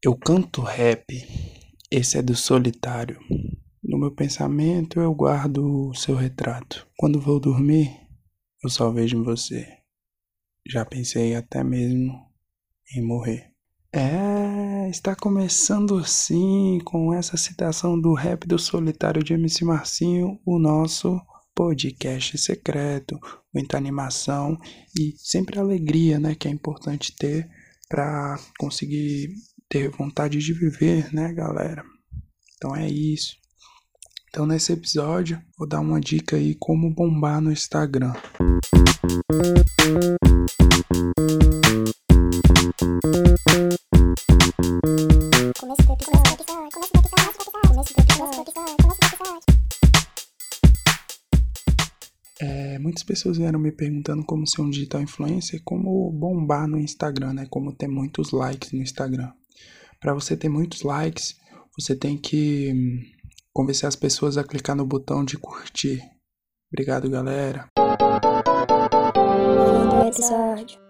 Eu canto rap, esse é do solitário. No meu pensamento eu guardo o seu retrato. Quando vou dormir, eu só vejo em você. Já pensei até mesmo em morrer. É, está começando assim, com essa citação do rap do solitário de MC Marcinho, o nosso podcast secreto, muita animação e sempre alegria, né, que é importante ter para conseguir ter vontade de viver, né, galera? Então é isso. Então nesse episódio vou dar uma dica aí como bombar no Instagram. É, muitas pessoas vieram me perguntando como ser um digital influencer, como bombar no Instagram, né? Como ter muitos likes no Instagram. Para você ter muitos likes, você tem que hum, convencer as pessoas a clicar no botão de curtir. Obrigado, galera. Fim do episódio.